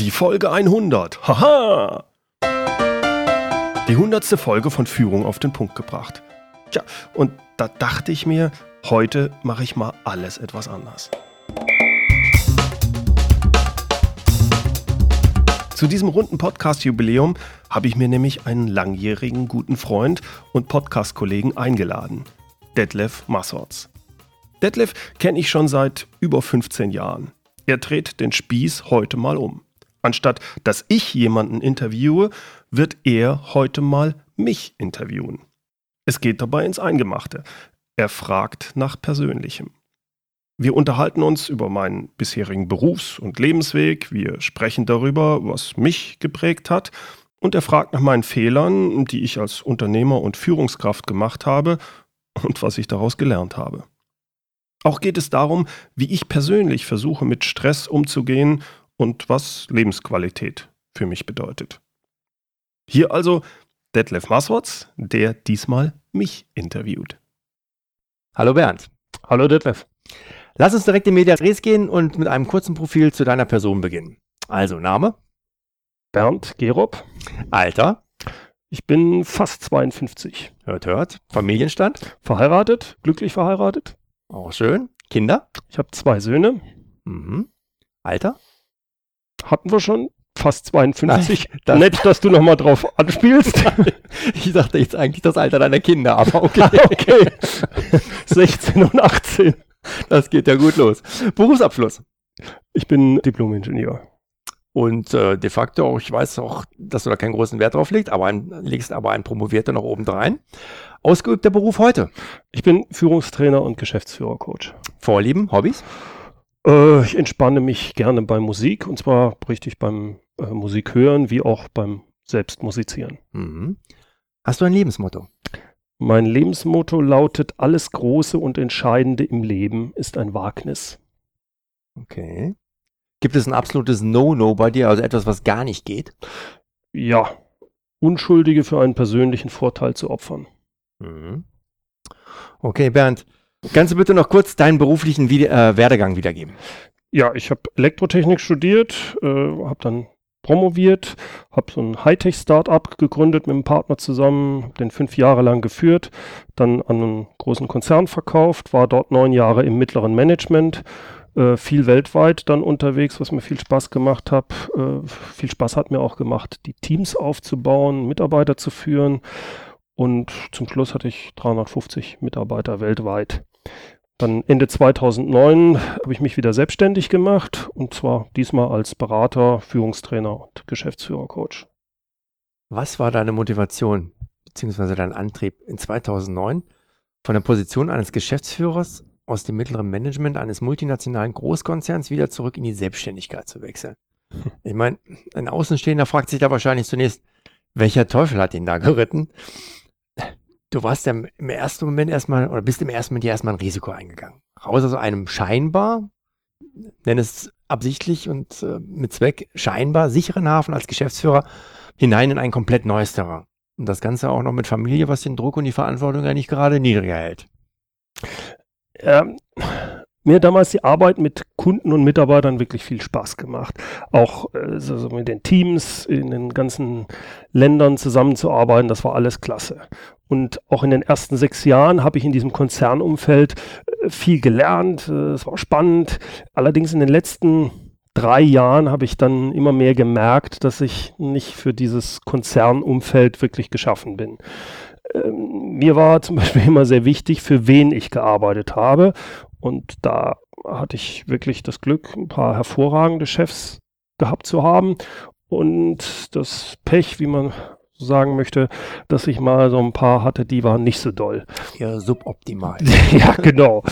Die Folge 100. Haha! Die hundertste Folge von Führung auf den Punkt gebracht. Tja, und da dachte ich mir, heute mache ich mal alles etwas anders. Zu diesem runden Podcast-Jubiläum habe ich mir nämlich einen langjährigen guten Freund und Podcast-Kollegen eingeladen, Detlef Massorts. Detlef kenne ich schon seit über 15 Jahren. Er dreht den Spieß heute mal um. Anstatt dass ich jemanden interviewe, wird er heute mal mich interviewen. Es geht dabei ins Eingemachte. Er fragt nach Persönlichem. Wir unterhalten uns über meinen bisherigen Berufs- und Lebensweg, wir sprechen darüber, was mich geprägt hat, und er fragt nach meinen Fehlern, die ich als Unternehmer und Führungskraft gemacht habe und was ich daraus gelernt habe. Auch geht es darum, wie ich persönlich versuche, mit Stress umzugehen und was Lebensqualität für mich bedeutet. Hier also Detlef Maswatz, der diesmal mich interviewt. Hallo Bernd. Hallo Detlef. Lass uns direkt in Media Res gehen und mit einem kurzen Profil zu deiner Person beginnen. Also Name? Bernd Gerob. Alter? Ich bin fast 52. Hört, hört. Familienstand? Verheiratet, glücklich verheiratet. Auch schön. Kinder? Ich habe zwei Söhne. Mhm. Alter? Hatten wir schon. Fast 52. Nein, das- Nett, dass du nochmal drauf anspielst. Ich dachte jetzt eigentlich das Alter deiner Kinder, aber okay. okay. 16 und 18. Das geht ja gut los. Berufsabschluss. Ich bin Diplom-Ingenieur. Und äh, de facto, auch, ich weiß auch, dass du da keinen großen Wert drauf legst, aber ein, legst aber ein Promovierter noch obendrein. Ausgeübter Beruf heute. Ich bin Führungstrainer und Geschäftsführercoach. Vorlieben, Hobbys? Äh, ich entspanne mich gerne bei Musik und zwar richtig beim äh, Musik hören wie auch beim Selbstmusizieren. Mhm. Hast du ein Lebensmotto? Mein Lebensmotto lautet: Alles Große und Entscheidende im Leben ist ein Wagnis. Okay. Gibt es ein absolutes No-No bei dir, also etwas, was gar nicht geht? Ja, Unschuldige für einen persönlichen Vorteil zu opfern. Mhm. Okay, Bernd, kannst du bitte noch kurz deinen beruflichen Vide äh, Werdegang wiedergeben? Ja, ich habe Elektrotechnik studiert, äh, habe dann promoviert, habe so ein Hightech-Startup gegründet mit einem Partner zusammen, hab den fünf Jahre lang geführt, dann an einen großen Konzern verkauft, war dort neun Jahre im mittleren Management, äh, viel weltweit dann unterwegs, was mir viel Spaß gemacht hat. Äh, viel Spaß hat mir auch gemacht, die Teams aufzubauen, Mitarbeiter zu führen und zum Schluss hatte ich 350 Mitarbeiter weltweit. Dann Ende 2009 habe ich mich wieder selbstständig gemacht und zwar diesmal als Berater, Führungstrainer und Geschäftsführercoach. Was war deine Motivation bzw. dein Antrieb in 2009 von der Position eines Geschäftsführers aus dem mittleren Management eines multinationalen Großkonzerns wieder zurück in die Selbstständigkeit zu wechseln? Ich meine, ein Außenstehender fragt sich da wahrscheinlich zunächst, welcher Teufel hat ihn da geritten? Du warst ja im ersten Moment erstmal oder bist im ersten Moment ja erstmal ein Risiko eingegangen. Raus aus einem scheinbar, nenn es absichtlich und äh, mit Zweck scheinbar sicheren Hafen als Geschäftsführer hinein in ein komplett neues Terrain. Und das Ganze auch noch mit Familie, was den Druck und die Verantwortung ja nicht gerade niedriger hält. Ähm, mir damals die Arbeit mit Kunden und Mitarbeitern wirklich viel Spaß gemacht. Auch äh, so, so mit den Teams in den ganzen Ländern zusammenzuarbeiten, das war alles klasse. Und auch in den ersten sechs Jahren habe ich in diesem Konzernumfeld äh, viel gelernt. äh, Es war spannend. Allerdings in den letzten drei Jahren habe ich dann immer mehr gemerkt, dass ich nicht für dieses Konzernumfeld wirklich geschaffen bin. Ähm, mir war zum Beispiel immer sehr wichtig, für wen ich gearbeitet habe. Und da hatte ich wirklich das Glück, ein paar hervorragende Chefs gehabt zu haben. Und das Pech, wie man sagen möchte, dass ich mal so ein paar hatte, die waren nicht so doll. Ja, suboptimal. ja, genau.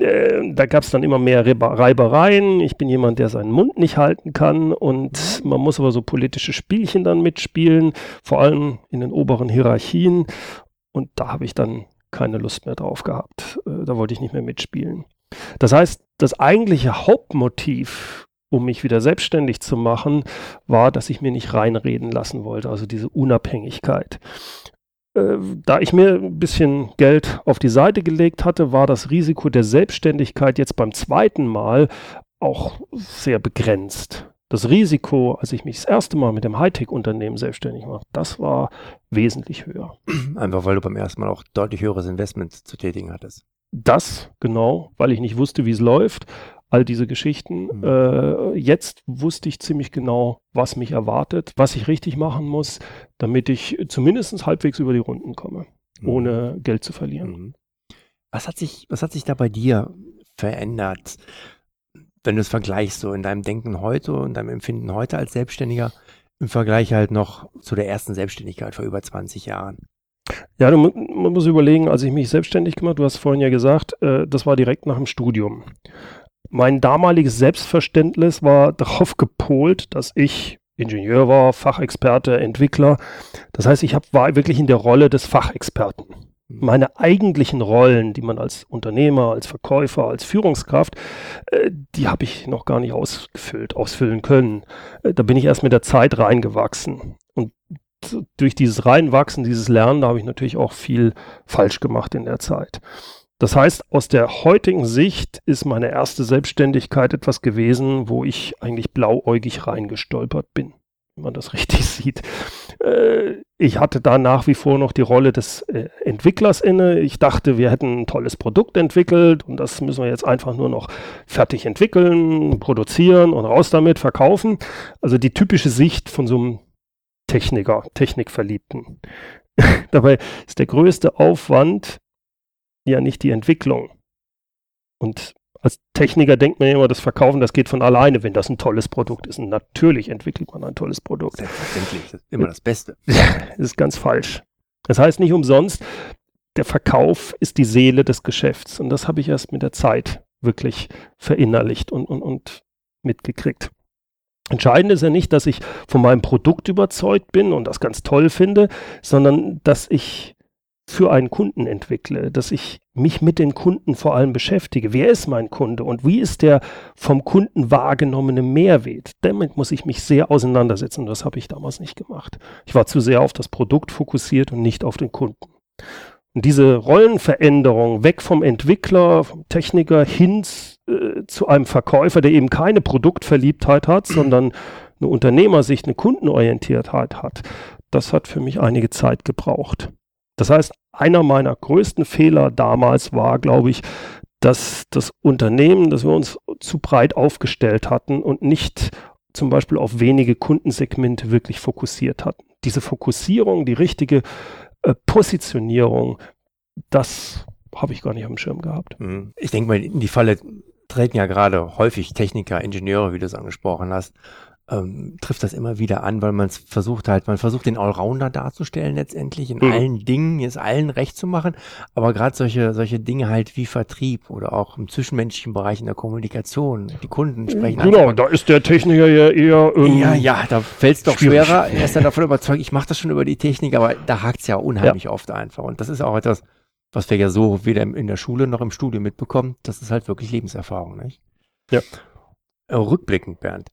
Äh, da gab es dann immer mehr Reibe- Reibereien. Ich bin jemand, der seinen Mund nicht halten kann und man muss aber so politische Spielchen dann mitspielen, vor allem in den oberen Hierarchien. Und da habe ich dann keine Lust mehr drauf gehabt. Äh, Da wollte ich nicht mehr mitspielen. Das heißt, das eigentliche Hauptmotiv, um mich wieder selbstständig zu machen, war, dass ich mir nicht reinreden lassen wollte, also diese Unabhängigkeit. Äh, Da ich mir ein bisschen Geld auf die Seite gelegt hatte, war das Risiko der Selbstständigkeit jetzt beim zweiten Mal auch sehr begrenzt. das Risiko, als ich mich das erste Mal mit dem Hightech-Unternehmen selbstständig mache, das war wesentlich höher. Einfach weil du beim ersten Mal auch deutlich höheres Investment zu tätigen hattest. Das, genau, weil ich nicht wusste, wie es läuft. All diese Geschichten. Mhm. Äh, jetzt wusste ich ziemlich genau, was mich erwartet, was ich richtig machen muss, damit ich zumindest halbwegs über die Runden komme, mhm. ohne Geld zu verlieren. Mhm. Was hat sich, was hat sich da bei dir verändert? wenn du es vergleichst, so in deinem Denken heute und deinem Empfinden heute als Selbstständiger, im Vergleich halt noch zu der ersten Selbstständigkeit vor über 20 Jahren? Ja, du, man muss überlegen, als ich mich selbstständig gemacht, du hast vorhin ja gesagt, äh, das war direkt nach dem Studium. Mein damaliges Selbstverständnis war darauf gepolt, dass ich Ingenieur war, Fachexperte, Entwickler. Das heißt, ich hab, war wirklich in der Rolle des Fachexperten. Meine eigentlichen Rollen, die man als Unternehmer, als Verkäufer, als Führungskraft, äh, die habe ich noch gar nicht ausgefüllt, ausfüllen können. Äh, da bin ich erst mit der Zeit reingewachsen. Und durch dieses Reinwachsen, dieses Lernen, da habe ich natürlich auch viel falsch gemacht in der Zeit. Das heißt, aus der heutigen Sicht ist meine erste Selbstständigkeit etwas gewesen, wo ich eigentlich blauäugig reingestolpert bin wenn man das richtig sieht. Äh, ich hatte da nach wie vor noch die Rolle des äh, Entwicklers inne. Ich dachte, wir hätten ein tolles Produkt entwickelt und das müssen wir jetzt einfach nur noch fertig entwickeln, produzieren und raus damit, verkaufen. Also die typische Sicht von so einem Techniker, Technikverliebten. Dabei ist der größte Aufwand ja nicht die Entwicklung. Und als Techniker denkt man immer, das Verkaufen, das geht von alleine, wenn das ein tolles Produkt ist. Und natürlich entwickelt man ein tolles Produkt. Selbstverständlich, das ist immer das Beste. das ist ganz falsch. Das heißt nicht umsonst, der Verkauf ist die Seele des Geschäfts. Und das habe ich erst mit der Zeit wirklich verinnerlicht und, und, und mitgekriegt. Entscheidend ist ja nicht, dass ich von meinem Produkt überzeugt bin und das ganz toll finde, sondern dass ich für einen Kunden entwickle, dass ich mich mit den Kunden vor allem beschäftige. Wer ist mein Kunde und wie ist der vom Kunden wahrgenommene Mehrwert? Damit muss ich mich sehr auseinandersetzen und das habe ich damals nicht gemacht. Ich war zu sehr auf das Produkt fokussiert und nicht auf den Kunden. Und diese Rollenveränderung weg vom Entwickler, vom Techniker hin äh, zu einem Verkäufer, der eben keine Produktverliebtheit hat, sondern eine Unternehmersicht, eine Kundenorientiertheit hat, das hat für mich einige Zeit gebraucht. Das heißt, einer meiner größten Fehler damals war, glaube ich, dass das Unternehmen, dass wir uns zu breit aufgestellt hatten und nicht zum Beispiel auf wenige Kundensegmente wirklich fokussiert hatten. Diese Fokussierung, die richtige äh, Positionierung, das habe ich gar nicht dem Schirm gehabt. Mhm. Ich denke mal, in die Falle treten ja gerade häufig Techniker, Ingenieure, wie du es angesprochen hast, ähm, trifft das immer wieder an, weil man es versucht halt, man versucht den Allrounder darzustellen letztendlich, in mhm. allen Dingen, es allen recht zu machen, aber gerade solche, solche Dinge halt wie Vertrieb oder auch im zwischenmenschlichen Bereich in der Kommunikation, die Kunden sprechen Genau, da ist der Techniker ja eher ähm, Ja, ja, da fällt es doch schwierig. schwerer. Er ist dann davon überzeugt, ich mache das schon über die Technik, aber da hakt es ja unheimlich ja. oft einfach und das ist auch etwas, was wir ja so weder in der Schule noch im Studium mitbekommen, das ist halt wirklich Lebenserfahrung, nicht? Ja. Rückblickend, Bernd.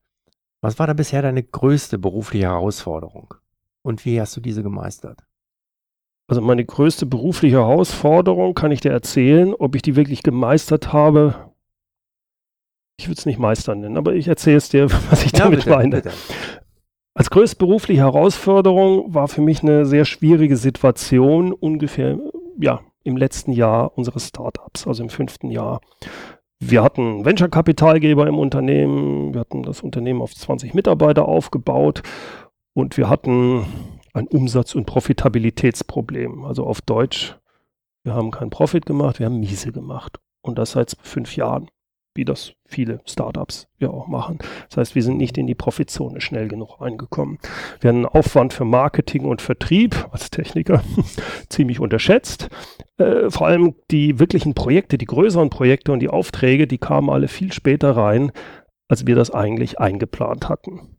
Was war da bisher deine größte berufliche Herausforderung? Und wie hast du diese gemeistert? Also meine größte berufliche Herausforderung kann ich dir erzählen. Ob ich die wirklich gemeistert habe, ich würde es nicht meistern nennen, aber ich erzähle es dir, was ich ja, damit bitte, meine. Bitte. Als größte berufliche Herausforderung war für mich eine sehr schwierige Situation ungefähr, ja, im letzten Jahr unseres Startups, also im fünften Jahr. Wir hatten Venture-Kapitalgeber im Unternehmen, wir hatten das Unternehmen auf 20 Mitarbeiter aufgebaut und wir hatten ein Umsatz- und Profitabilitätsproblem. Also auf Deutsch, wir haben keinen Profit gemacht, wir haben miese gemacht. Und das seit fünf Jahren wie das viele Startups ja auch machen. Das heißt, wir sind nicht in die Profitzone schnell genug reingekommen. Wir haben einen Aufwand für Marketing und Vertrieb als Techniker ziemlich unterschätzt. Äh, vor allem die wirklichen Projekte, die größeren Projekte und die Aufträge, die kamen alle viel später rein, als wir das eigentlich eingeplant hatten.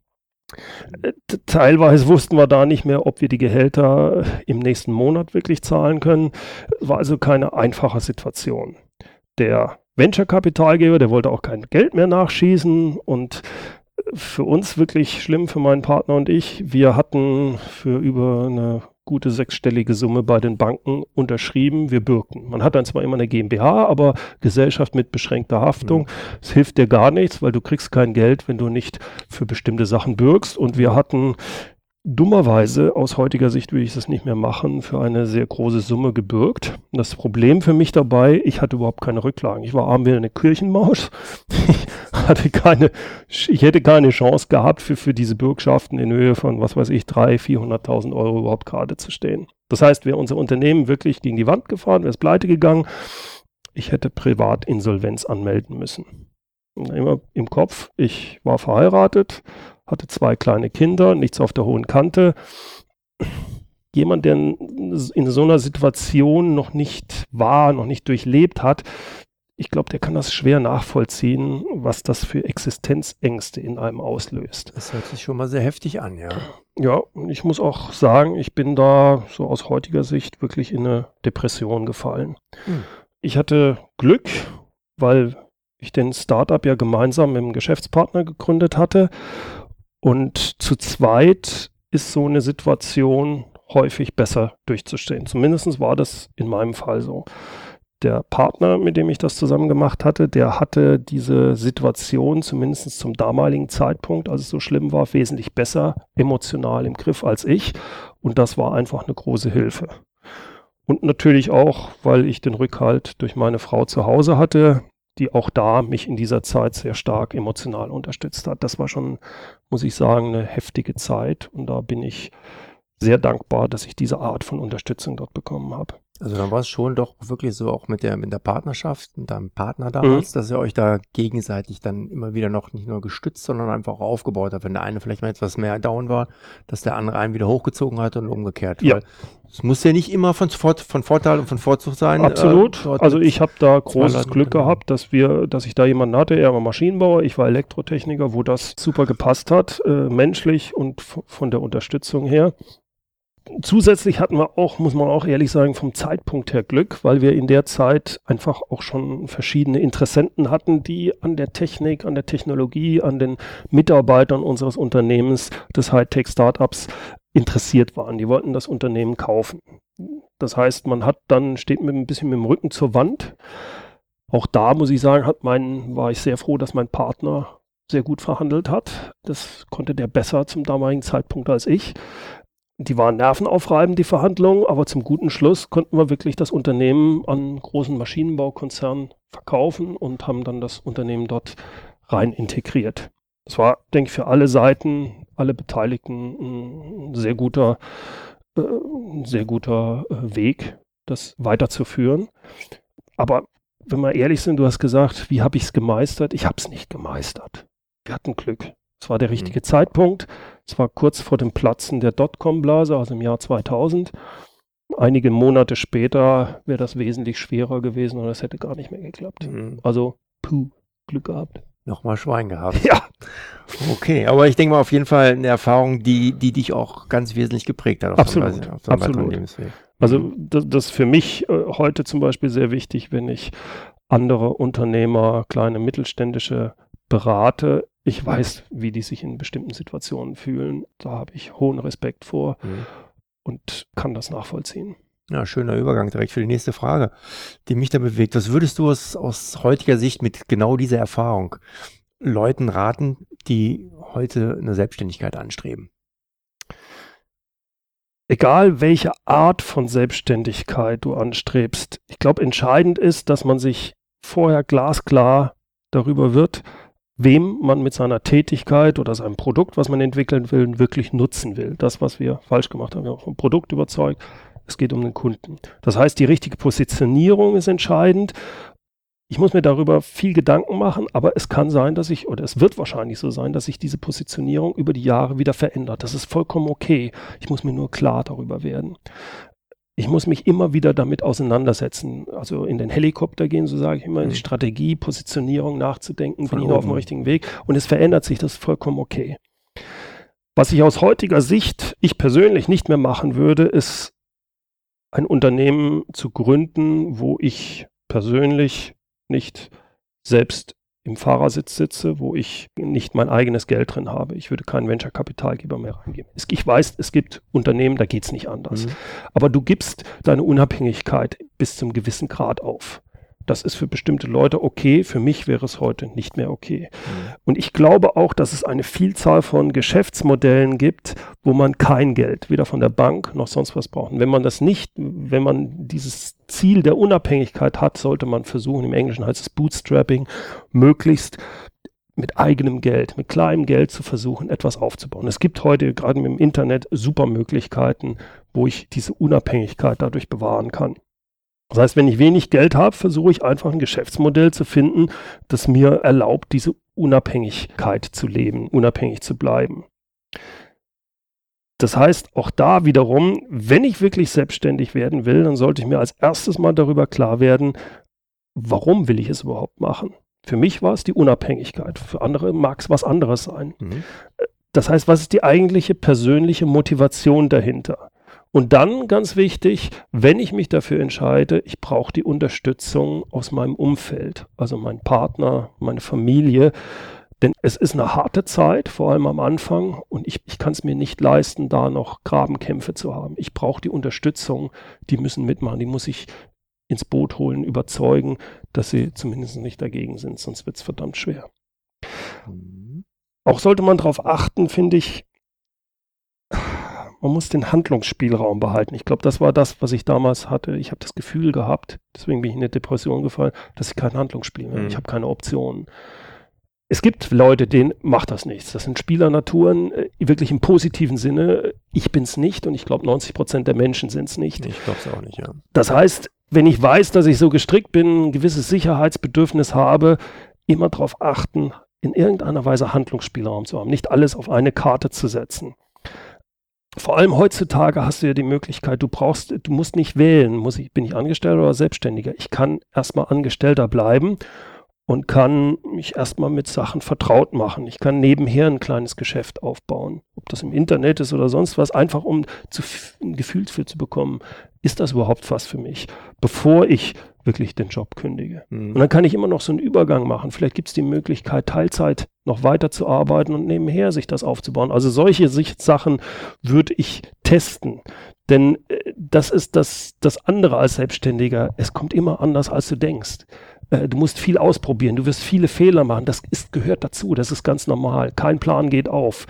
Äh, teilweise wussten wir da nicht mehr, ob wir die Gehälter im nächsten Monat wirklich zahlen können. War also keine einfache Situation. Der Venture-Kapitalgeber, der wollte auch kein Geld mehr nachschießen und für uns wirklich schlimm, für meinen Partner und ich. Wir hatten für über eine gute sechsstellige Summe bei den Banken unterschrieben, wir bürgten. Man hat dann zwar immer eine GmbH, aber Gesellschaft mit beschränkter Haftung. Es ja. hilft dir gar nichts, weil du kriegst kein Geld, wenn du nicht für bestimmte Sachen bürgst. Und wir hatten dummerweise, aus heutiger Sicht würde ich das nicht mehr machen, für eine sehr große Summe gebürgt. Das Problem für mich dabei, ich hatte überhaupt keine Rücklagen. Ich war arm wie eine Kirchenmaus. Ich hatte keine, ich hätte keine Chance gehabt, für, für diese Bürgschaften in Höhe von, was weiß ich, 300.000, 400.000 Euro überhaupt gerade zu stehen. Das heißt, wäre unser Unternehmen wirklich gegen die Wand gefahren, wäre es pleite gegangen, ich hätte Privatinsolvenz anmelden müssen. Immer im Kopf, ich war verheiratet, hatte zwei kleine Kinder, nichts auf der hohen Kante. Jemand, der in so einer Situation noch nicht war, noch nicht durchlebt hat, ich glaube, der kann das schwer nachvollziehen, was das für Existenzängste in einem auslöst. Das hört sich schon mal sehr heftig an, ja. Ja, ich muss auch sagen, ich bin da so aus heutiger Sicht wirklich in eine Depression gefallen. Hm. Ich hatte Glück, weil ich den Startup ja gemeinsam mit dem Geschäftspartner gegründet hatte und zu zweit ist so eine Situation häufig besser durchzustehen. Zumindest war das in meinem Fall so. Der Partner, mit dem ich das zusammen gemacht hatte, der hatte diese Situation zumindest zum damaligen Zeitpunkt, als es so schlimm war, wesentlich besser emotional im Griff als ich. Und das war einfach eine große Hilfe. Und natürlich auch, weil ich den Rückhalt durch meine Frau zu Hause hatte, die auch da mich in dieser Zeit sehr stark emotional unterstützt hat. Das war schon, muss ich sagen, eine heftige Zeit und da bin ich sehr dankbar, dass ich diese Art von Unterstützung dort bekommen habe. Also dann war es schon doch wirklich so auch mit der, mit der Partnerschaft, mit deinem Partner damals, mhm. dass ihr euch da gegenseitig dann immer wieder noch nicht nur gestützt, sondern einfach aufgebaut habt. Wenn der eine vielleicht mal etwas mehr down war, dass der andere einen wieder hochgezogen hat und umgekehrt. Ja. Es muss ja nicht immer von, von Vorteil und von Vorzug sein. Absolut. Äh, also ich habe da großes Glück gehabt, dass wir, dass ich da jemanden hatte. Er war Maschinenbauer, ich war Elektrotechniker, wo das super gepasst hat, äh, menschlich und von der Unterstützung her zusätzlich hatten wir auch, muss man auch ehrlich sagen, vom Zeitpunkt her Glück, weil wir in der Zeit einfach auch schon verschiedene Interessenten hatten, die an der Technik, an der Technologie, an den Mitarbeitern unseres Unternehmens des Hightech-Startups interessiert waren. Die wollten das Unternehmen kaufen. Das heißt, man hat dann, steht mit ein bisschen mit dem Rücken zur Wand. Auch da muss ich sagen, hat mein, war ich sehr froh, dass mein Partner sehr gut verhandelt hat. Das konnte der besser zum damaligen Zeitpunkt als ich. Die waren nervenaufreibend, die Verhandlungen, aber zum guten Schluss konnten wir wirklich das Unternehmen an großen Maschinenbaukonzernen verkaufen und haben dann das Unternehmen dort rein integriert. Das war, denke ich, für alle Seiten, alle Beteiligten ein sehr guter, äh, sehr guter äh, Weg, das weiterzuführen. Aber wenn wir ehrlich sind, du hast gesagt, wie habe ich es gemeistert? Ich habe es nicht gemeistert. Wir hatten Glück. Es war der mhm. richtige mhm. Zeitpunkt. Es war kurz vor dem Platzen der Dotcom-Blase, also im Jahr 2000. Einige Monate später wäre das wesentlich schwerer gewesen und es hätte gar nicht mehr geklappt. Mhm. Also, puh, Glück gehabt. Nochmal Schwein gehabt. Ja. Okay, aber ich denke mal auf jeden Fall eine Erfahrung, die, die dich auch ganz wesentlich geprägt hat. Auf Absolut. Auf Absolut. Also mhm. das, das ist für mich äh, heute zum Beispiel sehr wichtig, wenn ich andere Unternehmer, kleine mittelständische berate, ich weiß, wie die sich in bestimmten Situationen fühlen. Da habe ich hohen Respekt vor mhm. und kann das nachvollziehen. Ja, schöner Übergang direkt für die nächste Frage, die mich da bewegt. Was würdest du aus, aus heutiger Sicht mit genau dieser Erfahrung Leuten raten, die heute eine Selbstständigkeit anstreben? Egal welche Art von Selbstständigkeit du anstrebst, ich glaube, entscheidend ist, dass man sich vorher glasklar darüber wird, wem man mit seiner Tätigkeit oder seinem Produkt, was man entwickeln will, wirklich nutzen will. Das, was wir falsch gemacht haben, wir haben vom Produkt überzeugt. Es geht um den Kunden. Das heißt, die richtige Positionierung ist entscheidend. Ich muss mir darüber viel Gedanken machen, aber es kann sein, dass ich, oder es wird wahrscheinlich so sein, dass sich diese Positionierung über die Jahre wieder verändert. Das ist vollkommen okay. Ich muss mir nur klar darüber werden ich muss mich immer wieder damit auseinandersetzen. Also in den Helikopter gehen, so sage ich immer, in die mhm. Strategie, Positionierung nachzudenken, bin ich noch auf dem richtigen Weg. Und es verändert sich, das ist vollkommen okay. Was ich aus heutiger Sicht, ich persönlich nicht mehr machen würde, ist ein Unternehmen zu gründen, wo ich persönlich nicht selbst im Fahrersitz sitze, wo ich nicht mein eigenes Geld drin habe. Ich würde keinen Venture-Kapitalgeber mehr reingeben. Ich weiß, es gibt Unternehmen, da geht es nicht anders. Mhm. Aber du gibst deine Unabhängigkeit bis zum gewissen Grad auf. Das ist für bestimmte Leute okay, für mich wäre es heute nicht mehr okay. Mhm. Und ich glaube auch, dass es eine Vielzahl von Geschäftsmodellen gibt, wo man kein Geld, weder von der Bank noch sonst was braucht. Und wenn man das nicht, wenn man dieses Ziel der Unabhängigkeit hat, sollte man versuchen, im Englischen heißt es Bootstrapping, möglichst mit eigenem Geld, mit kleinem Geld zu versuchen, etwas aufzubauen. Es gibt heute gerade mit dem Internet super Möglichkeiten, wo ich diese Unabhängigkeit dadurch bewahren kann. Das heißt, wenn ich wenig Geld habe, versuche ich einfach ein Geschäftsmodell zu finden, das mir erlaubt, diese Unabhängigkeit zu leben, unabhängig zu bleiben. Das heißt, auch da wiederum, wenn ich wirklich selbstständig werden will, dann sollte ich mir als erstes mal darüber klar werden, warum will ich es überhaupt machen? Für mich war es die Unabhängigkeit, für andere mag es was anderes sein. Mhm. Das heißt, was ist die eigentliche persönliche Motivation dahinter? Und dann, ganz wichtig, wenn ich mich dafür entscheide, ich brauche die Unterstützung aus meinem Umfeld, also mein Partner, meine Familie. Denn es ist eine harte Zeit, vor allem am Anfang, und ich, ich kann es mir nicht leisten, da noch Grabenkämpfe zu haben. Ich brauche die Unterstützung, die müssen mitmachen, die muss ich ins Boot holen, überzeugen, dass sie zumindest nicht dagegen sind, sonst wird es verdammt schwer. Mhm. Auch sollte man darauf achten, finde ich, man muss den Handlungsspielraum behalten. Ich glaube, das war das, was ich damals hatte. Ich habe das Gefühl gehabt, deswegen bin ich in eine Depression gefallen, dass ich kein Handlungsspiel mehr habe. Mhm. Ich habe keine Optionen. Es gibt Leute, denen macht das nichts. Das sind Spielernaturen, äh, wirklich im positiven Sinne. Ich bin es nicht und ich glaube, 90 Prozent der Menschen sind es nicht. Ich glaube es auch nicht, ja. Das heißt, wenn ich weiß, dass ich so gestrickt bin, ein gewisses Sicherheitsbedürfnis habe, immer darauf achten, in irgendeiner Weise Handlungsspielraum zu haben, nicht alles auf eine Karte zu setzen vor allem heutzutage hast du ja die Möglichkeit, du brauchst, du musst nicht wählen, muss ich, bin ich Angestellter oder Selbstständiger. Ich kann erstmal Angestellter bleiben und kann mich erstmal mit Sachen vertraut machen. Ich kann nebenher ein kleines Geschäft aufbauen. Ob das im Internet ist oder sonst was, einfach um zu, ein Gefühl für zu bekommen, ist das überhaupt was für mich, bevor ich wirklich den Job kündige. Mhm. Und dann kann ich immer noch so einen Übergang machen. Vielleicht gibt es die Möglichkeit, Teilzeit noch weiter zu arbeiten und nebenher sich das aufzubauen. Also solche Sachen würde ich testen. Denn äh, das ist das, das andere als Selbstständiger. Es kommt immer anders, als du denkst. Äh, du musst viel ausprobieren, du wirst viele Fehler machen. Das ist, gehört dazu, das ist ganz normal. Kein Plan geht auf.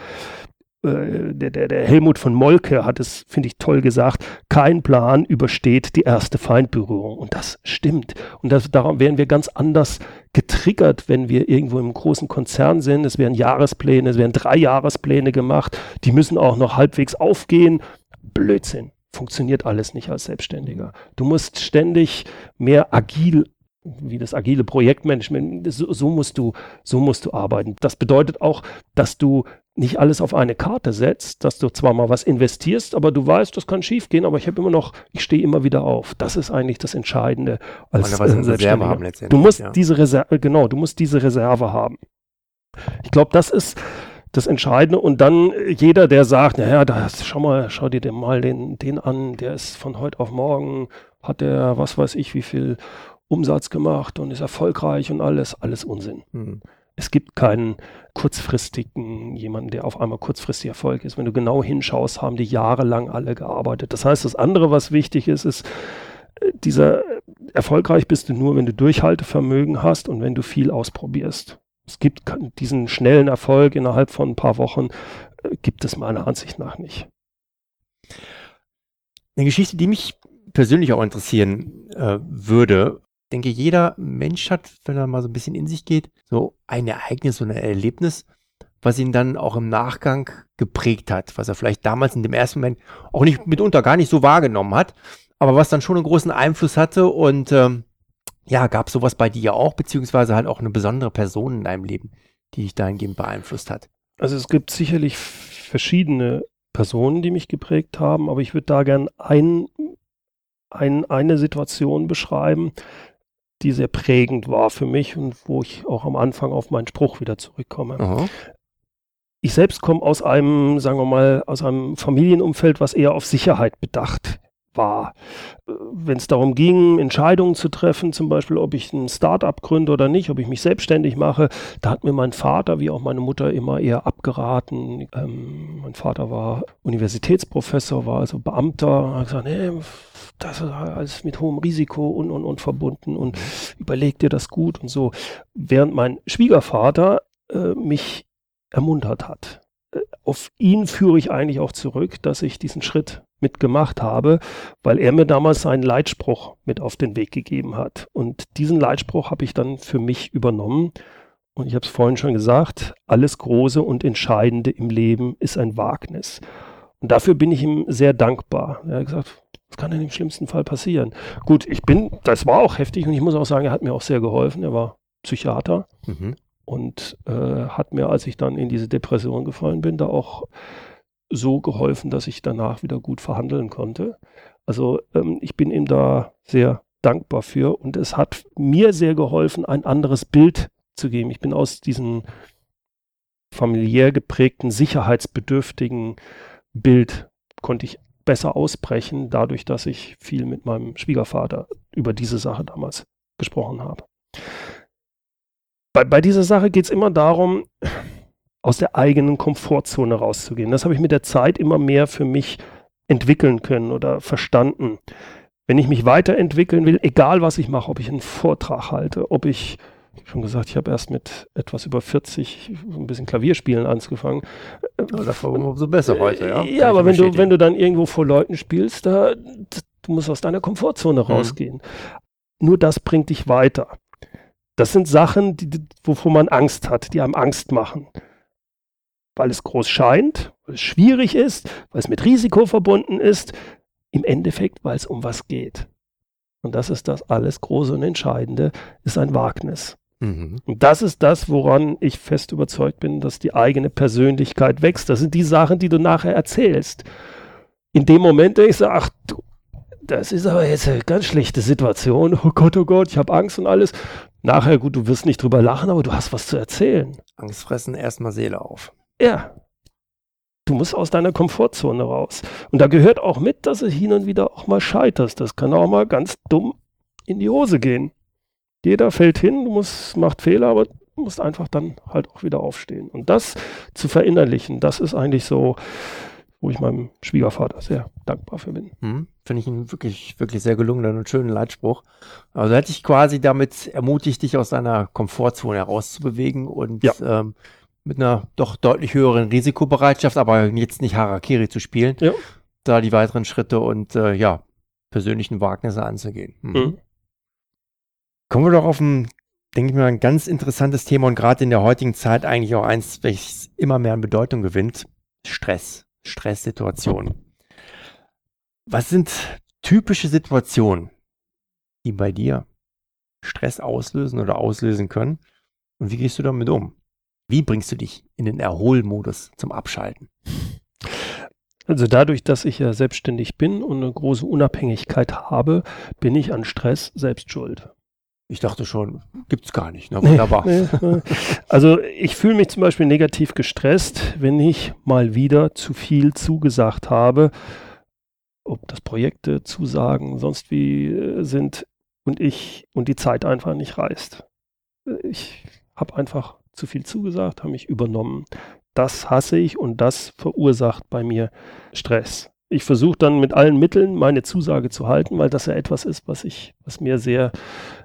Äh, der, der, der Helmut von Molke hat es, finde ich, toll gesagt, kein Plan übersteht die erste Feindberührung. Und das stimmt. Und das, darum werden wir ganz anders getriggert, wenn wir irgendwo im großen Konzern sind. Es werden Jahrespläne, es werden drei Jahrespläne gemacht. Die müssen auch noch halbwegs aufgehen. Blödsinn. Funktioniert alles nicht als Selbstständiger. Du musst ständig mehr agil wie das agile Projektmanagement, so, so, musst du, so musst du arbeiten. Das bedeutet auch, dass du nicht alles auf eine Karte setzt, dass du zwar mal was investierst, aber du weißt, das kann schief gehen, aber ich habe immer noch, ich stehe immer wieder auf. Das ist eigentlich das Entscheidende als äh, Reserve haben letztendlich. Du musst ja. diese Reserve, genau, du musst diese Reserve haben. Ich glaube, das ist das Entscheidende. Und dann jeder, der sagt, naja, da, schau mal, schau dir den mal den, den an, der ist von heute auf morgen, hat der, was weiß ich, wie viel Umsatz gemacht und ist erfolgreich und alles, alles Unsinn. Mhm. Es gibt keinen kurzfristigen, jemanden, der auf einmal kurzfristig Erfolg ist. Wenn du genau hinschaust, haben die jahrelang alle gearbeitet. Das heißt, das andere, was wichtig ist, ist, äh, dieser erfolgreich bist du nur, wenn du Durchhaltevermögen hast und wenn du viel ausprobierst. Es gibt diesen schnellen Erfolg innerhalb von ein paar Wochen, äh, gibt es meiner Ansicht nach nicht. Eine Geschichte, die mich persönlich auch interessieren äh, würde, denke, jeder Mensch hat, wenn er mal so ein bisschen in sich geht, so ein Ereignis, so ein Erlebnis, was ihn dann auch im Nachgang geprägt hat, was er vielleicht damals in dem ersten Moment auch nicht mitunter gar nicht so wahrgenommen hat, aber was dann schon einen großen Einfluss hatte und ähm, ja, gab sowas bei dir auch, beziehungsweise halt auch eine besondere Person in deinem Leben, die dich dahingehend beeinflusst hat? Also es gibt sicherlich verschiedene Personen, die mich geprägt haben, aber ich würde da gern ein, ein, eine Situation beschreiben, die sehr prägend war für mich und wo ich auch am Anfang auf meinen Spruch wieder zurückkomme. Aha. Ich selbst komme aus einem, sagen wir mal, aus einem Familienumfeld, was eher auf Sicherheit bedacht war. Wenn es darum ging, Entscheidungen zu treffen, zum Beispiel, ob ich ein Start-up gründe oder nicht, ob ich mich selbstständig mache, da hat mir mein Vater wie auch meine Mutter immer eher abgeraten. Ähm, mein Vater war Universitätsprofessor, war also Beamter, hat gesagt, nee, das ist alles mit hohem Risiko und, und, und verbunden und überleg dir das gut und so. Während mein Schwiegervater äh, mich ermuntert hat. Äh, auf ihn führe ich eigentlich auch zurück, dass ich diesen Schritt mitgemacht habe, weil er mir damals seinen Leitspruch mit auf den Weg gegeben hat. Und diesen Leitspruch habe ich dann für mich übernommen. Und ich habe es vorhin schon gesagt, alles Große und Entscheidende im Leben ist ein Wagnis. Und dafür bin ich ihm sehr dankbar. Er hat gesagt, was kann denn im schlimmsten Fall passieren? Gut, ich bin, das war auch heftig und ich muss auch sagen, er hat mir auch sehr geholfen. Er war Psychiater mhm. und äh, hat mir, als ich dann in diese Depression gefallen bin, da auch so geholfen, dass ich danach wieder gut verhandeln konnte. Also ähm, ich bin ihm da sehr dankbar für und es hat mir sehr geholfen, ein anderes Bild zu geben. Ich bin aus diesem familiär geprägten, sicherheitsbedürftigen Bild, konnte ich besser ausbrechen, dadurch, dass ich viel mit meinem Schwiegervater über diese Sache damals gesprochen habe. Bei, bei dieser Sache geht es immer darum, aus der eigenen Komfortzone rauszugehen. Das habe ich mit der Zeit immer mehr für mich entwickeln können oder verstanden. Wenn ich mich weiterentwickeln will, egal was ich mache, ob ich einen Vortrag halte, ob ich, ich schon gesagt, ich habe erst mit etwas über 40 ein bisschen Klavierspielen angefangen. Ja, das war umso besser heute, ja. Ja, aber wenn du, wenn du dann irgendwo vor Leuten spielst, da, du musst aus deiner Komfortzone mhm. rausgehen. Nur das bringt dich weiter. Das sind Sachen, die, wovor man Angst hat, die einem Angst machen weil es groß scheint, weil es schwierig ist, weil es mit Risiko verbunden ist, im Endeffekt, weil es um was geht. Und das ist das alles Große und Entscheidende, ist ein Wagnis. Mhm. Und das ist das, woran ich fest überzeugt bin, dass die eigene Persönlichkeit wächst. Das sind die Sachen, die du nachher erzählst. In dem Moment denkst du, ach du, das ist aber jetzt eine ganz schlechte Situation. Oh Gott, oh Gott, ich habe Angst und alles. Nachher, gut, du wirst nicht drüber lachen, aber du hast was zu erzählen. Angst fressen erstmal Seele auf. Ja. Du musst aus deiner Komfortzone raus. Und da gehört auch mit, dass du hin und wieder auch mal scheiterst. Das kann auch mal ganz dumm in die Hose gehen. Jeder fällt hin, du musst, macht Fehler, aber du musst einfach dann halt auch wieder aufstehen. Und das zu verinnerlichen, das ist eigentlich so, wo ich meinem Schwiegervater sehr dankbar für bin. Hm, Finde ich einen wirklich, wirklich sehr gelungenen und schönen Leitspruch. Also hätte ich quasi damit ermutigt, dich aus deiner Komfortzone herauszubewegen und ja. ähm, mit einer doch deutlich höheren Risikobereitschaft, aber jetzt nicht Harakiri zu spielen, ja. da die weiteren Schritte und äh, ja, persönlichen Wagnisse anzugehen. Mhm. Mhm. Kommen wir doch auf ein, denke ich mal, ein ganz interessantes Thema und gerade in der heutigen Zeit eigentlich auch eins, welches immer mehr an Bedeutung gewinnt. Stress, Stresssituationen. Was sind typische Situationen, die bei dir Stress auslösen oder auslösen können? Und wie gehst du damit um? Wie bringst du dich in den Erholmodus zum Abschalten? Also dadurch, dass ich ja selbstständig bin und eine große Unabhängigkeit habe, bin ich an Stress selbst schuld. Ich dachte schon, gibt es gar nicht. Na, wunderbar. Nee, nee. Also ich fühle mich zum Beispiel negativ gestresst, wenn ich mal wieder zu viel zugesagt habe, ob das Projekte, Zusagen, sonst wie äh, sind und ich und die Zeit einfach nicht reißt. Ich habe einfach zu viel zugesagt, habe mich übernommen. Das hasse ich und das verursacht bei mir Stress. Ich versuche dann mit allen Mitteln meine Zusage zu halten, weil das ja etwas ist, was ich, was mir sehr,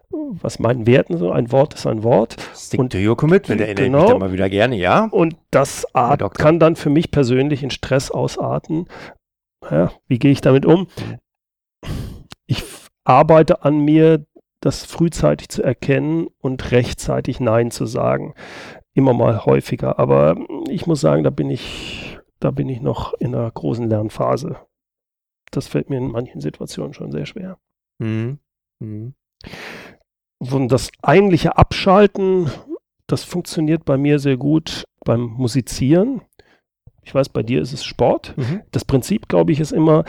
was meinen Werten so, ein Wort ist ein Wort. Stick und, to your commitment, erinnere genau, ich mich mal wieder gerne, ja. Und das Art kann dann für mich persönlich in Stress ausarten. Ja, wie gehe ich damit um? Ich arbeite an mir, das frühzeitig zu erkennen und rechtzeitig Nein zu sagen. Immer mal häufiger. Aber ich muss sagen, da bin ich, da bin ich noch in einer großen Lernphase. Das fällt mir in manchen Situationen schon sehr schwer. Mhm. Mhm. Und das eigentliche Abschalten, das funktioniert bei mir sehr gut beim Musizieren. Ich weiß, bei dir ist es Sport. Mhm. Das Prinzip, glaube ich, ist immer,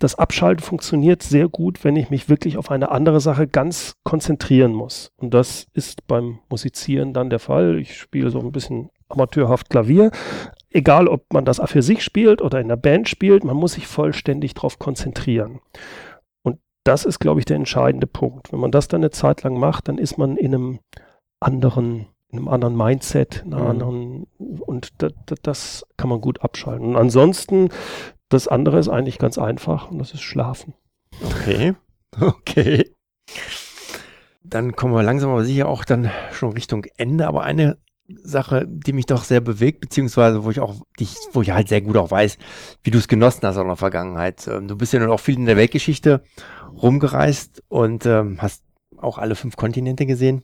das Abschalten funktioniert sehr gut, wenn ich mich wirklich auf eine andere Sache ganz konzentrieren muss. Und das ist beim Musizieren dann der Fall. Ich spiele so ein bisschen amateurhaft Klavier. egal ob man das für sich spielt oder in der Band spielt, man muss sich vollständig darauf konzentrieren. Und das ist, glaube ich, der entscheidende Punkt. Wenn man das dann eine Zeit lang macht, dann ist man in einem anderen, in einem anderen Mindset, in einer mhm. anderen, und das, das kann man gut abschalten. Und ansonsten, das andere ist eigentlich ganz einfach und das ist Schlafen. Okay. Okay. Dann kommen wir langsam aber sicher auch dann schon Richtung Ende. Aber eine Sache, die mich doch sehr bewegt, beziehungsweise wo ich auch dich, wo ich halt sehr gut auch weiß, wie du es genossen hast auch in der Vergangenheit. Ähm, du bist ja nun auch viel in der Weltgeschichte rumgereist und ähm, hast auch alle fünf Kontinente gesehen.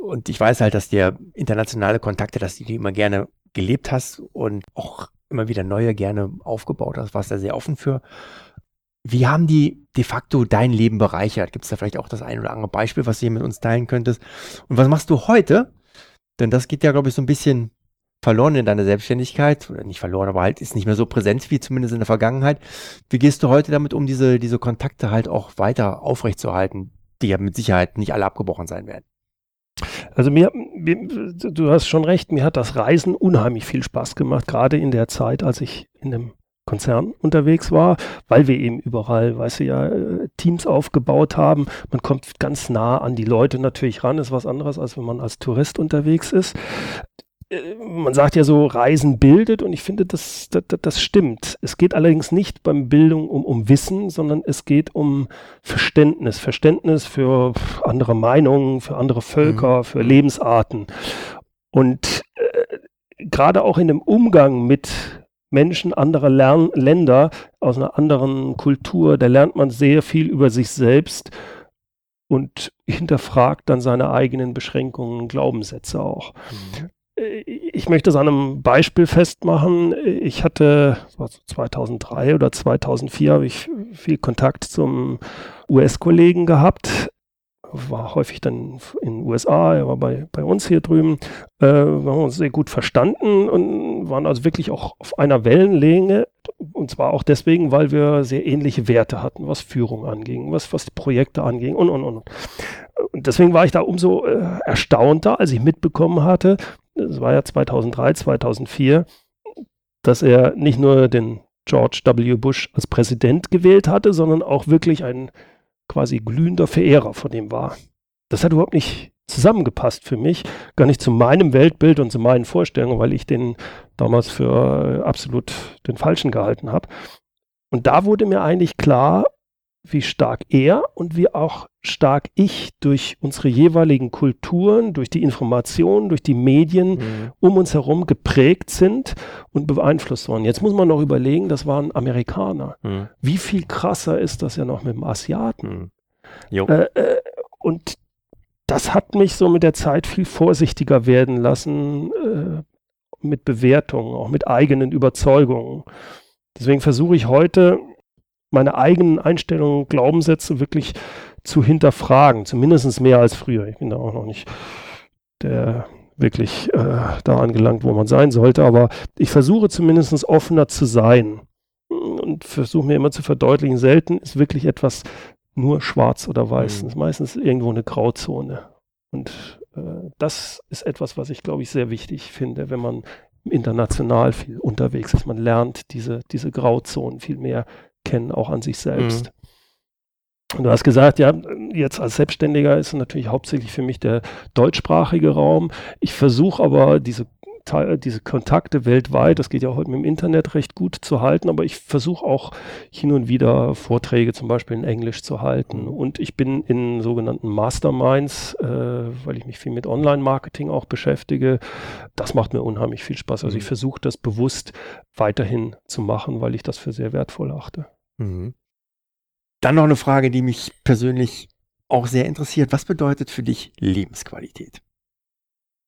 Und ich weiß halt, dass dir internationale Kontakte, dass du die immer gerne gelebt hast und auch immer wieder neue gerne aufgebaut hast, warst da sehr offen für. Wie haben die de facto dein Leben bereichert? Gibt es da vielleicht auch das ein oder andere Beispiel, was du hier mit uns teilen könntest? Und was machst du heute? Denn das geht ja, glaube ich, so ein bisschen verloren in deiner Selbstständigkeit. Oder nicht verloren, aber halt ist nicht mehr so präsent wie zumindest in der Vergangenheit. Wie gehst du heute damit um, diese, diese Kontakte halt auch weiter aufrechtzuerhalten, die ja mit Sicherheit nicht alle abgebrochen sein werden? Also mir, mir, du hast schon recht, mir hat das Reisen unheimlich viel Spaß gemacht, gerade in der Zeit, als ich in einem Konzern unterwegs war, weil wir eben überall, weißt du ja, äh, Teams aufgebaut haben. Man kommt ganz nah an die Leute natürlich ran, ist was anderes, als wenn man als Tourist unterwegs ist. Äh, man sagt ja so, Reisen bildet und ich finde, das, das, das stimmt. Es geht allerdings nicht beim Bildung um, um Wissen, sondern es geht um Verständnis. Verständnis für andere Meinungen, für andere Völker, mhm. für Lebensarten. Und äh, gerade auch in dem Umgang mit Menschen anderer Lern Länder, aus einer anderen Kultur, da lernt man sehr viel über sich selbst und hinterfragt dann seine eigenen Beschränkungen und Glaubenssätze auch. Mhm. Äh, ich möchte es an einem Beispiel festmachen. Ich hatte 2003 oder 2004 habe ich viel Kontakt zum US-Kollegen gehabt, war häufig dann in den USA, er war bei, bei uns hier drüben. Äh, wir haben uns sehr gut verstanden und waren also wirklich auch auf einer Wellenlänge. Und zwar auch deswegen, weil wir sehr ähnliche Werte hatten, was Führung anging, was, was Projekte anging und, und, und. Und deswegen war ich da umso äh, erstaunter, als ich mitbekommen hatte, das war ja 2003, 2004, dass er nicht nur den George W. Bush als Präsident gewählt hatte, sondern auch wirklich ein quasi glühender Verehrer von dem war. Das hat überhaupt nicht zusammengepasst für mich, gar nicht zu meinem Weltbild und zu meinen Vorstellungen, weil ich den damals für absolut den Falschen gehalten habe. Und da wurde mir eigentlich klar, wie stark er und wie auch stark ich durch unsere jeweiligen Kulturen, durch die Informationen, durch die Medien mhm. um uns herum geprägt sind und beeinflusst worden. Jetzt muss man noch überlegen, das waren Amerikaner. Mhm. Wie viel krasser ist das ja noch mit dem Asiaten? Mhm. Äh, äh, und das hat mich so mit der Zeit viel vorsichtiger werden lassen äh, mit Bewertungen, auch mit eigenen Überzeugungen. Deswegen versuche ich heute meine eigenen Einstellungen, Glaubenssätze wirklich zu hinterfragen, zumindest mehr als früher. Ich bin da auch noch nicht der wirklich äh, da angelangt, wo man sein sollte, aber ich versuche zumindest offener zu sein und versuche mir immer zu verdeutlichen, selten ist wirklich etwas nur schwarz oder weiß. Mhm. Es ist meistens irgendwo eine Grauzone. Und äh, das ist etwas, was ich, glaube ich, sehr wichtig finde, wenn man international viel unterwegs ist. Man lernt diese, diese Grauzonen viel mehr kennen, auch an sich selbst. Mhm. Und du hast gesagt, ja, jetzt als Selbstständiger ist natürlich hauptsächlich für mich der deutschsprachige Raum. Ich versuche aber diese diese Kontakte weltweit, das geht ja heute mit dem Internet recht gut zu halten, aber ich versuche auch hin und wieder Vorträge zum Beispiel in Englisch zu halten. Und ich bin in sogenannten Masterminds, äh, weil ich mich viel mit Online-Marketing auch beschäftige. Das macht mir unheimlich viel Spaß. Also ich mhm. versuche das bewusst weiterhin zu machen, weil ich das für sehr wertvoll achte. Mhm. Dann noch eine Frage, die mich persönlich auch sehr interessiert. Was bedeutet für dich Lebensqualität?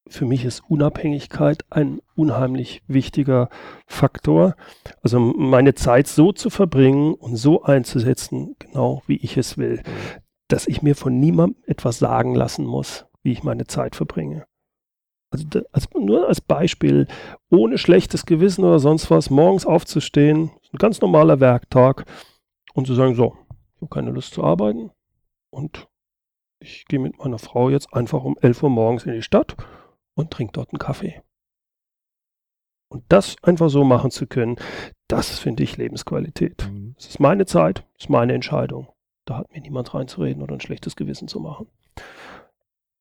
Für mich ist Unabhängigkeit ein unheimlich wichtiger Faktor. Also meine Zeit so zu verbringen und so einzusetzen, genau wie ich es will, dass ich mir von niemandem etwas sagen lassen muss, wie ich meine Zeit verbringe. Also, also nur als Beispiel, ohne schlechtes Gewissen oder sonst was, morgens aufzustehen, ein ganz normaler Werktag, und zu sagen, so, ich habe keine Lust zu arbeiten und ich gehe mit meiner Frau jetzt einfach um 11 Uhr morgens in die Stadt und trinke dort einen Kaffee. Und das einfach so machen zu können, das finde ich Lebensqualität. Mhm. Es ist meine Zeit, es ist meine Entscheidung. Da hat mir niemand reinzureden oder ein schlechtes Gewissen zu machen.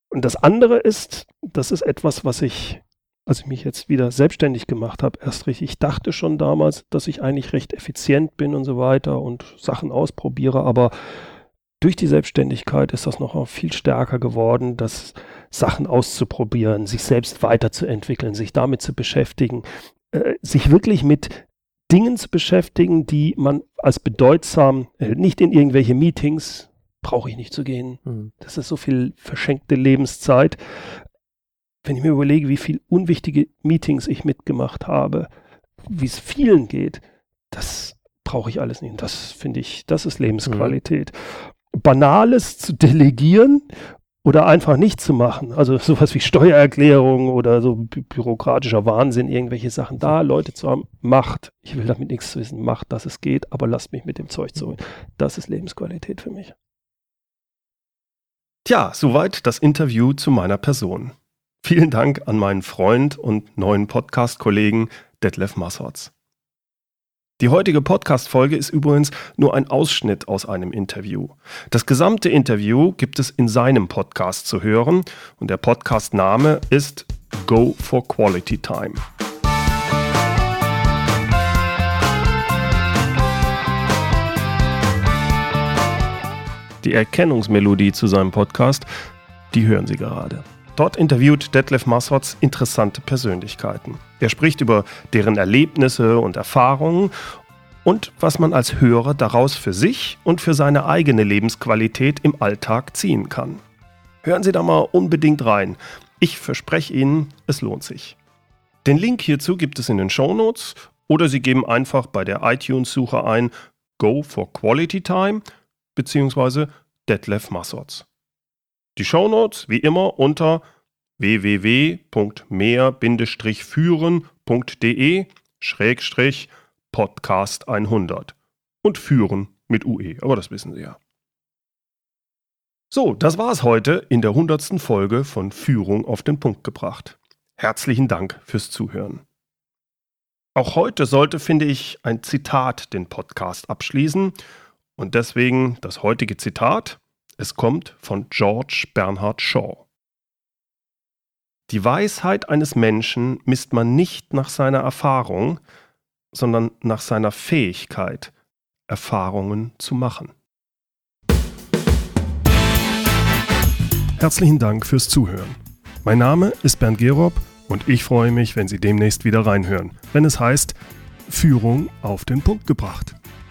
Und das andere ist, das ist etwas, was ich, als ich mich jetzt wieder selbstständig gemacht habe, erst richtig, ich dachte schon damals, dass ich eigentlich recht effizient bin und so weiter und Sachen ausprobiere, aber durch die Selbstständigkeit ist das noch viel stärker geworden, dass Sachen auszuprobieren, sich selbst weiterzuentwickeln, sich damit zu beschäftigen, äh, sich wirklich mit Dingen zu beschäftigen, die man als bedeutsam, äh, nicht in irgendwelche Meetings, brauche ich nicht zu gehen. Mhm. Das ist so viel verschenkte Lebenszeit. Wenn ich mir überlege, wie viel unwichtige Meetings ich mitgemacht habe, wie es vielen geht, das brauche ich alles nicht. das finde ich, das ist Lebensqualität. Mhm. Banales zu delegieren oder einfach nicht zu machen. Also sowas wie Steuererklärung oder so bü bürokratischer Wahnsinn, irgendwelche Sachen. Da Leute zu haben, macht. Ich will damit nichts wissen, macht, dass es geht, aber lasst mich mit dem Zeug zurück. Das ist Lebensqualität für mich. Tja, soweit das Interview zu meiner Person. Vielen Dank an meinen Freund und neuen Podcast-Kollegen Detlef Massorts. Die heutige Podcast-Folge ist übrigens nur ein Ausschnitt aus einem Interview. Das gesamte Interview gibt es in seinem Podcast zu hören und der Podcast-Name ist Go for Quality Time. Die Erkennungsmelodie zu seinem Podcast, die hören Sie gerade. Dort interviewt Detlef Massotz interessante Persönlichkeiten. Er spricht über deren Erlebnisse und Erfahrungen und was man als Hörer daraus für sich und für seine eigene Lebensqualität im Alltag ziehen kann. Hören Sie da mal unbedingt rein. Ich verspreche Ihnen, es lohnt sich. Den Link hierzu gibt es in den Show Notes oder Sie geben einfach bei der iTunes-Suche ein Go for Quality Time bzw. Detlef Massotz. Die Shownotes wie immer unter www.mehr-führen.de Podcast 100 und führen mit UE, aber das wissen Sie ja. So, das war's heute in der 100. Folge von Führung auf den Punkt gebracht. Herzlichen Dank fürs Zuhören. Auch heute sollte, finde ich, ein Zitat den Podcast abschließen und deswegen das heutige Zitat es kommt von George Bernhard Shaw. Die Weisheit eines Menschen misst man nicht nach seiner Erfahrung, sondern nach seiner Fähigkeit, Erfahrungen zu machen. Herzlichen Dank fürs Zuhören. Mein Name ist Bernd Gerob und ich freue mich, wenn Sie demnächst wieder reinhören, wenn es heißt Führung auf den Punkt gebracht.